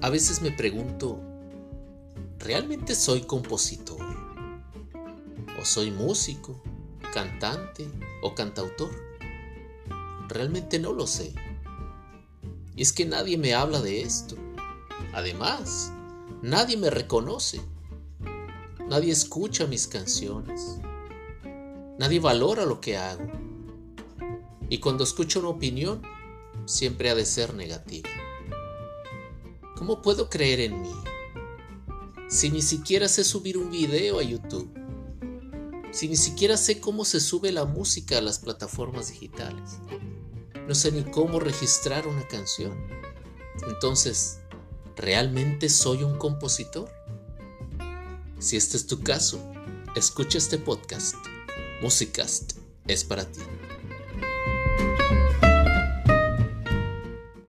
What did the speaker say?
A veces me pregunto, ¿realmente soy compositor? ¿O soy músico, cantante o cantautor? Realmente no lo sé. Y es que nadie me habla de esto. Además, nadie me reconoce. Nadie escucha mis canciones. Nadie valora lo que hago. Y cuando escucho una opinión, siempre ha de ser negativa. ¿Cómo puedo creer en mí? Si ni siquiera sé subir un video a YouTube. Si ni siquiera sé cómo se sube la música a las plataformas digitales. No sé ni cómo registrar una canción. Entonces, ¿realmente soy un compositor? Si este es tu caso, escucha este podcast. Musicast es para ti.